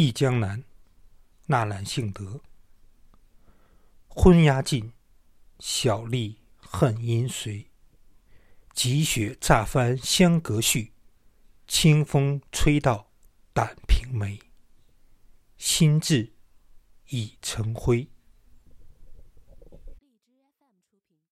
忆江南，纳兰性德。昏鸦尽，小吏恨阴随。急雪乍翻香阁絮，清风吹到胆瓶梅。心智已成灰。